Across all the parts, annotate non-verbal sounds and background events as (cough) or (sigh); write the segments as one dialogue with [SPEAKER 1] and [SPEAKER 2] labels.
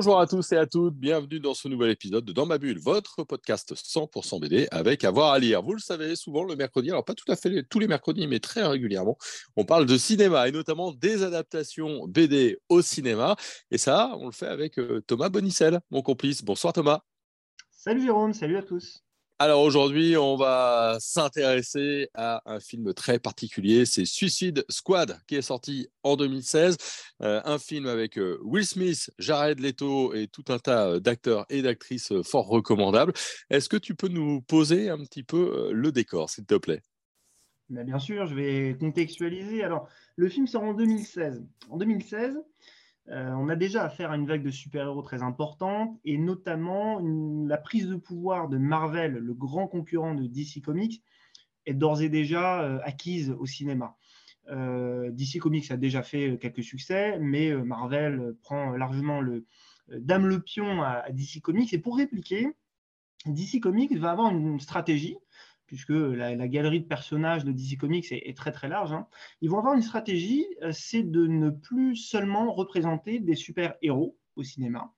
[SPEAKER 1] Bonjour à tous et à toutes, bienvenue dans ce nouvel épisode de Dans ma bulle, votre podcast 100% BD avec avoir à lire. Vous le savez, souvent le mercredi, alors pas tout à fait tous les mercredis, mais très régulièrement, on parle de cinéma et notamment des adaptations BD au cinéma. Et ça, on le fait avec euh, Thomas Bonicel, mon complice. Bonsoir Thomas.
[SPEAKER 2] Salut Jérôme, salut à tous.
[SPEAKER 1] Alors aujourd'hui, on va s'intéresser à un film très particulier, c'est Suicide Squad qui est sorti en 2016, euh, un film avec euh, Will Smith, Jared Leto et tout un tas euh, d'acteurs et d'actrices fort recommandables. Est-ce que tu peux nous poser un petit peu le décor, s'il te plaît?
[SPEAKER 2] Bien sûr, je vais contextualiser. Alors, le film sort en 2016. En 2016, euh, on a déjà affaire à une vague de super-héros très importante, et notamment la prise de pouvoir de Marvel, le grand concurrent de DC Comics, est d'ores et déjà euh, acquise au cinéma. Euh, DC Comics a déjà fait quelques succès, mais Marvel prend largement le dame le pion à, DC Comics. Et pour répliquer, DC Comics va avoir une stratégie puisque la, galerie de personnages de DC Comics est, très très large, hein. ils vont avoir une stratégie, euh, c'est de ne plus seulement représenter des super-héros au cinéma,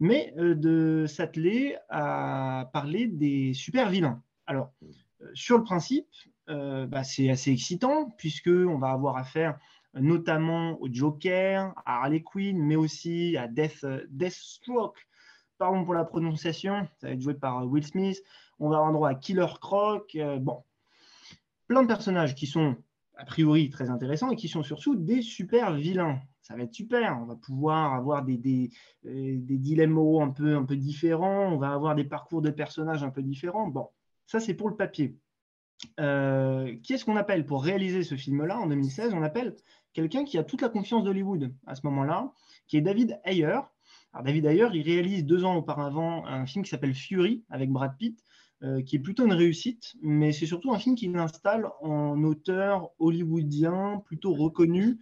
[SPEAKER 2] mais euh, de s'atteler à parler des super-vilains. Alors, euh, sur le principe, bah, c'est assez excitant, puisqu'on va avoir affaire notamment au Joker, à Harley Quinn, mais aussi à Death, Deathstroke, pardon pour la prononciation, ça va être joué par Will Smith, on va avoir droit à Killer Croc, euh, bon, plein de personnages qui sont a priori très intéressants et qui sont surtout des super vilains. Ça va être super, on va pouvoir avoir des, des, euh, dilemmes un peu, un peu différents, on va avoir des parcours de personnages un peu différents. Bon, ça c'est pour le papier. Euh, qui est-ce qu'on appelle pour réaliser ce film-là en 2016 On appelle quelqu'un qui a toute la confiance d'Hollywood à ce moment-là, qui est David Ayer. David Ayer, il réalise deux ans auparavant un film qui s'appelle Fury avec Brad Pitt, euh, qui est plutôt une réussite, mais c'est surtout un film qui l'installe en auteur hollywoodien plutôt reconnu,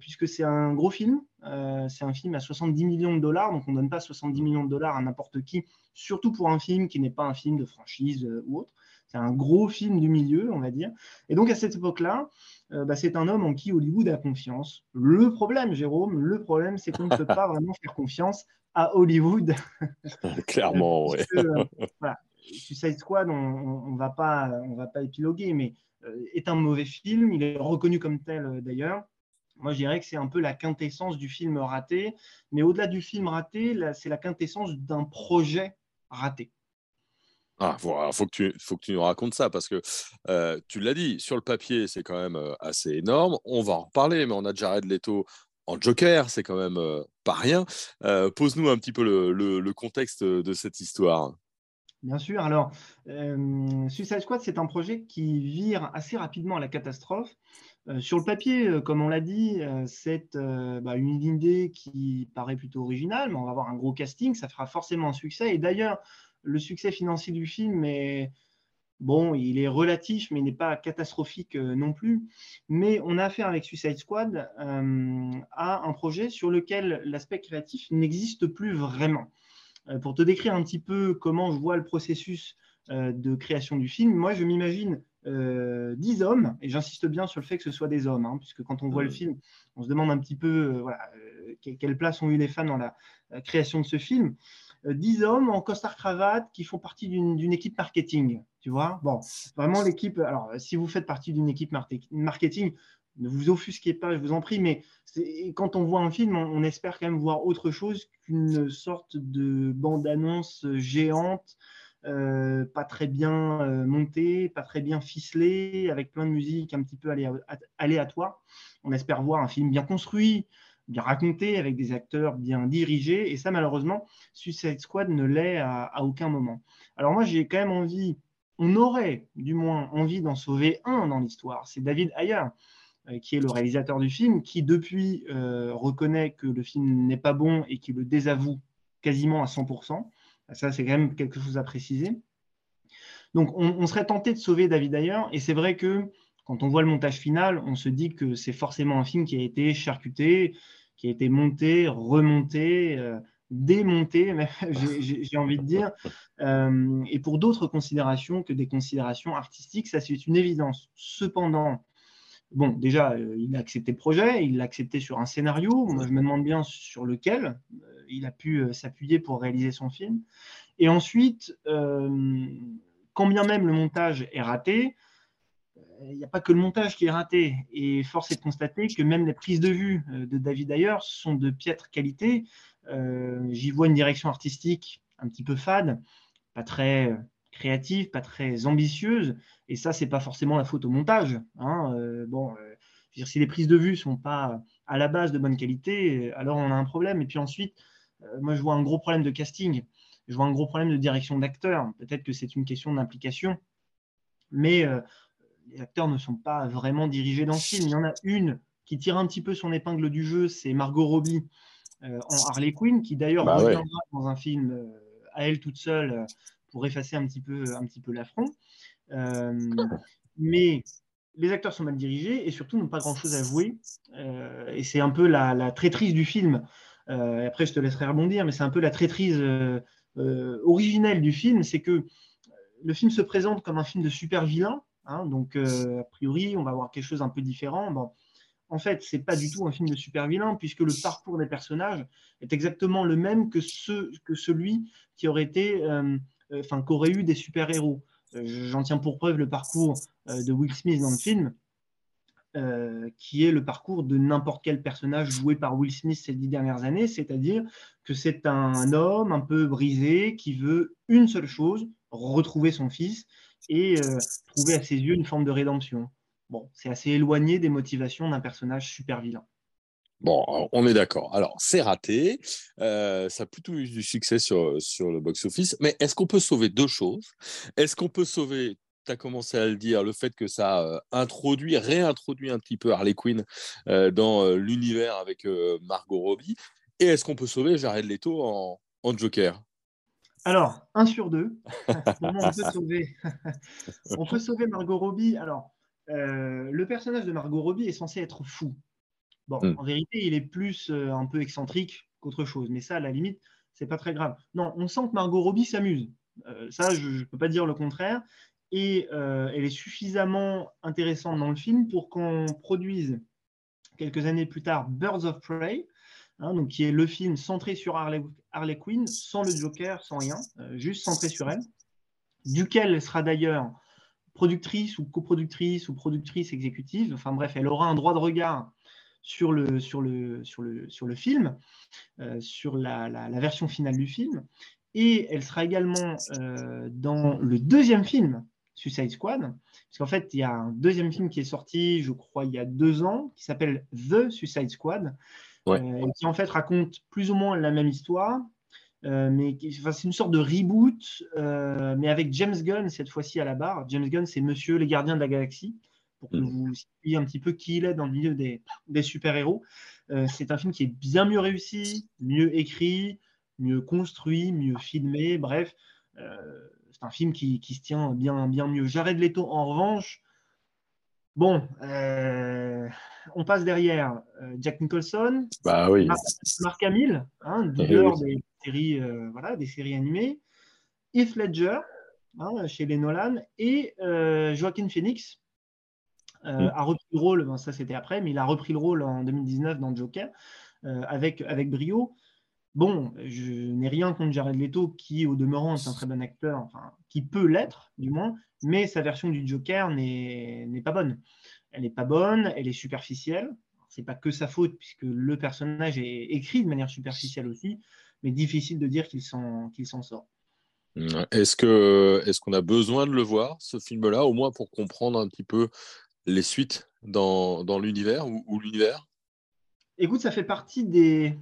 [SPEAKER 2] puisque c'est un gros film. Euh, c'est un film à 70 millions de dollars, donc on ne donne pas 70 millions de dollars à n'importe qui, surtout pour un film qui n'est pas un film de franchise ou autre. C'est un gros film du milieu, on va dire. Et donc à cette époque-là, bah, c'est un homme en qui Hollywood a confiance. Le problème, Jérôme, le problème, c'est qu'on ne peut pas (laughs) vraiment faire confiance à Hollywood. (laughs)
[SPEAKER 1] Clairement, oui.
[SPEAKER 2] voilà, Suicide Squad, on ne va, pas, on va pas épiloguer, mais euh, est un mauvais film. Il est reconnu comme tel euh, d'ailleurs. Moi, je dirais que c'est un peu la quintessence du film raté. Mais au-delà du film raté, c'est la quintessence d'un projet raté.
[SPEAKER 1] Ah, il faut, que tu, faut que tu nous racontes ça parce que euh, tu l'as dit, sur le papier, c'est quand même assez énorme. On va en reparler, mais on a Jared Leto en Joker, c'est quand même pas rien. Pose-nous un petit peu le, contexte de cette histoire.
[SPEAKER 2] Bien sûr. Alors, euh, Suicide Squad, c'est un projet qui vire assez rapidement à la catastrophe. Euh, sur le papier, euh, comme on l'a dit, c'est bah, une idée qui paraît plutôt originale, mais on va avoir un gros casting, ça fera forcément un succès. Et d'ailleurs, le succès financier du film est bon, il est relatif, mais il n'est pas catastrophique non plus. Mais on a affaire avec Suicide Squad à un projet sur lequel l'aspect créatif n'existe plus vraiment. Euh, pour te décrire un petit peu comment je vois le processus euh, de création du film, moi je m'imagine euh, 10 hommes, et j'insiste bien sur le fait que ce soit des hommes, hein, puisque quand on voit le film, on se demande un petit peu quelle place ont eu les fans dans la, création de ce film. 10 hommes en costard-cravate qui font partie d'une équipe marketing, tu vois? Bon, vraiment l'équipe. Alors, si vous faites partie d'une équipe marketing, ne vous offusquez pas, je vous en prie, mais quand on voit un film, on, espère quand même voir autre chose qu'une sorte de bande-annonce géante, euh, pas très bien euh, montée, pas très bien ficelée, avec plein de musique un petit peu aléatoire. On espère voir un film bien construit, bien raconté, avec des acteurs bien dirigés, et ça, malheureusement, Suicide Squad ne l'est à, à aucun moment. Alors moi, j'ai quand même envie, on aurait du moins envie d'en sauver un dans l'histoire, c'est David Ayer. Euh, qui est le réalisateur du film, qui depuis euh, reconnaît que le film n'est pas bon et qui le désavoue quasiment à 100%. Ça, c'est quand même quelque chose à préciser. Donc, on, serait tenté de sauver David Ayer, et c'est vrai que quand on voit le montage final, on se dit que c'est forcément un film qui a été charcuté, qui a été monté, remonté, démonté, (laughs) j'ai envie de dire, et pour d'autres considérations que des considérations artistiques, ça c'est une évidence. Cependant, bon, déjà, il a accepté le projet, il l'a accepté sur un scénario, moi je me demande bien sur lequel il a pu s'appuyer pour réaliser son film. Et ensuite, quand bien même le montage est raté, il n'y a pas que le montage qui est raté. Et force est de constater que même les prises de vue euh, de David Ayer sont de piètre qualité. Euh, j'y vois une direction artistique un petit peu fade, pas très créative, pas très ambitieuse. Et ça, c'est pas forcément la faute au montage. Hein. Euh, bon, si les prises de vue sont pas à la base de bonne qualité, alors on a un problème. Et puis ensuite, moi, je vois un gros problème de casting. Je vois un gros problème de direction d'acteur. Peut-être que c'est une question d'implication. Mais les acteurs ne sont pas vraiment dirigés dans le film. Il y en a une qui tire un petit peu son épingle du jeu, c'est Margot Robbie euh, en Harley Quinn, qui d'ailleurs bah reviendra dans un film euh, à elle toute seule euh, effacer un petit peu, un petit peu l'affront. mais les acteurs sont mal dirigés et surtout n'ont pas grand-chose à jouer. et c'est un peu la, traîtrise du film. après, je te laisserai rebondir, mais c'est un peu la traîtrise originelle du film. C'est que le film se présente comme un film de super vilain, Hein, donc, euh, a priori, on va avoir quelque chose un peu différent. Bon, en fait, c'est pas du tout un film de super vilain, puisque le parcours des personnages est exactement le même que, ce, que celui qui aurait été, euh, euh, enfin, qu'aurait eu des super-héros. J'en tiens pour preuve le parcours de Will Smith dans le film, qui est le parcours de n'importe quel personnage joué par Will Smith ces dix dernières années, c'est-à-dire que c'est un homme un peu brisé qui veut une seule chose, retrouver son fils, et euh, trouver à ses yeux une forme de rédemption. C'est assez éloigné des motivations d'un personnage super vilain.
[SPEAKER 1] Bon, on est d'accord. Alors, c'est raté. Euh, ça a plutôt eu du succès sur, le box-office. Mais est-ce qu'on peut sauver deux choses? Est-ce qu'on peut sauver, tu as commencé à le dire, le fait que ça euh, introduit, réintroduit un petit peu Harley Quinn dans l'univers avec Margot Robbie? Et est-ce qu'on peut sauver Jared Leto en, Joker?
[SPEAKER 2] Alors, un sur deux. On peut sauver (laughs) On peut sauver Margot Robbie. Alors, euh, le personnage de Margot Robbie est censé être fou. Bon, hmm. en vérité, il est plus euh, un peu excentrique qu'autre chose. Mais ça, à la limite, c'est pas très grave. Non, on sent que Margot Robbie s'amuse. Euh, ça, je ne peux pas dire le contraire. Et elle est suffisamment intéressante dans le film pour qu'on produise quelques années plus tard Birds of Prey, Hein, donc qui est le film centré sur Harley, Quinn, sans le Joker, sans rien, euh, juste centré sur elle, duquel elle sera d'ailleurs productrice ou coproductrice ou productrice exécutive. Enfin bref, elle aura un droit de regard sur le, sur le, sur le, sur le film, euh, sur la, la, version finale du film. Et elle sera également euh, dans le deuxième film, Suicide Squad, parce qu'en fait, il y a un deuxième film qui est sorti, je crois, il y a deux ans, qui s'appelle The Suicide Squad, euh, qui en fait raconte plus ou moins la même histoire, euh, mais c'est une sorte de reboot, euh, mais avec James Gunn cette fois-ci à la barre. James Gunn, c'est Monsieur les Gardiens de la Galaxie, pour que mm. vous situiez un petit peu qui il est dans le milieu des, super-héros. c'est un film qui est bien mieux réussi, mieux écrit, mieux construit, mieux filmé, bref. c'est un film qui, qui, se tient bien, bien mieux. Jared Leto, en revanche, Bon, euh, on passe derrière euh, Jack Nicholson,
[SPEAKER 1] bah, oui.
[SPEAKER 2] Mark, Hamill, hein, doubleur des, séries, euh, voilà, des séries animées, Heath Ledger, hein, chez les Nolan, et Joaquin Phoenix mm. a repris le rôle, ça c'était après, mais il a repris le rôle en 2019 dans Joker avec, avec brio. Bon, je n'ai rien contre Jared Leto, qui au demeurant est un très bon acteur, enfin, qui peut l'être du moins, mais sa version du Joker n'est pas bonne. Elle n'est pas bonne, elle est superficielle. C'est pas que sa faute, puisque le personnage est écrit de manière superficielle aussi, mais difficile de dire qu'il s'en sort.
[SPEAKER 1] Est-ce qu'on a besoin de le voir, ce film-là, au moins pour comprendre un petit peu les suites dans, dans l'univers ou l'univers?
[SPEAKER 2] Écoute, ça fait partie des,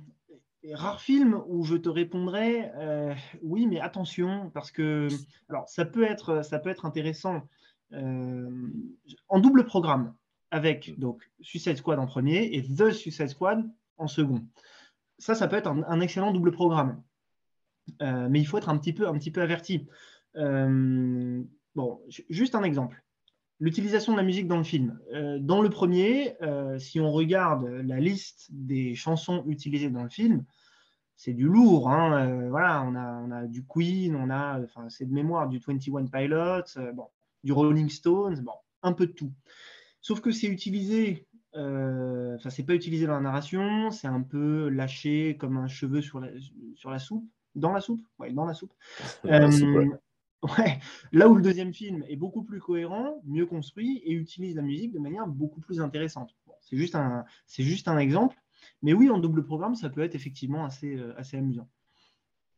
[SPEAKER 2] rare film où je te répondrai euh, oui, mais attention, parce que alors, ça, peut être, ça peut être intéressant euh, en double programme avec donc Suicide Squad en premier et The Suicide Squad en second. Ça, ça peut être un, excellent double programme. Euh, mais il faut être un petit peu, un petit peu averti. bon, juste un exemple. L'utilisation de la musique dans le film. Euh, dans le premier, euh, si on regarde la liste des chansons utilisées dans le film, c'est du lourd. Hein, euh, voilà, on a, on a, du Queen, on a, enfin, c'est de mémoire du 21 Pilots, bon, du Rolling Stones, bon, un peu de tout. Sauf que c'est utilisé, enfin, c'est pas utilisé dans la narration, c'est un peu lâché comme un cheveu sur la, sur la soupe, dans la soupe, ouais, dans la soupe. Ouais, là où le deuxième film est beaucoup plus cohérent, mieux construit et utilise la musique de manière beaucoup plus intéressante. c'est juste, un, juste un exemple, mais oui, en double programme, ça peut être effectivement assez, euh, assez amusant.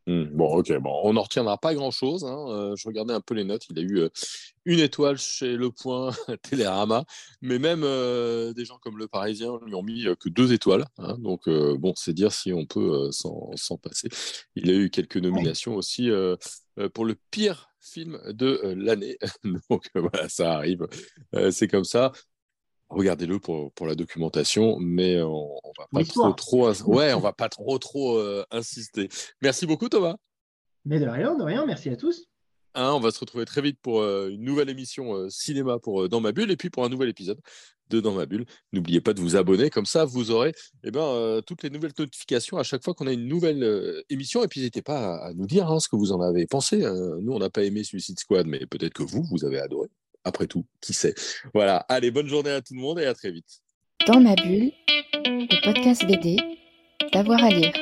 [SPEAKER 1] Hmm, bon, ok, bon, on n'en retiendra pas grand-chose. Hein. Euh, je regardais un peu les notes. Il a eu euh, une étoile chez Le Point, (laughs) Télérama, mais même des gens comme Le Parisien lui ont mis que deux étoiles. Hein. donc, bon, c'est dire si on peut s'en passer. Il a eu quelques nominations aussi pour le pire film de euh, l'année. (laughs) Donc euh, voilà, ça arrive. Euh, c'est comme ça. Regardez-le pour, pour la documentation, mais on, on va pas trop, trop, ouais, on va pas trop, trop insister. Merci beaucoup, Thomas.
[SPEAKER 2] Mais de rien, de rien. Merci à tous.
[SPEAKER 1] Hein, on va se retrouver très vite pour une nouvelle émission cinéma pour Dans ma bulle et puis pour un nouvel épisode de Dans ma bulle. N'oubliez pas de vous abonner, comme ça vous aurez eh ben, euh, toutes les nouvelles notifications à chaque fois qu'on a une nouvelle euh, émission. Et puis n'hésitez pas à, nous dire hein, ce que vous en avez pensé. Hein. Nous, on n'a pas aimé Suicide Squad, mais peut-être que vous, vous avez adoré. Après tout, qui sait? Voilà, allez, bonne journée à tout le monde et à très vite.
[SPEAKER 3] Dans ma bulle, le podcast BD, d'avoir à lire.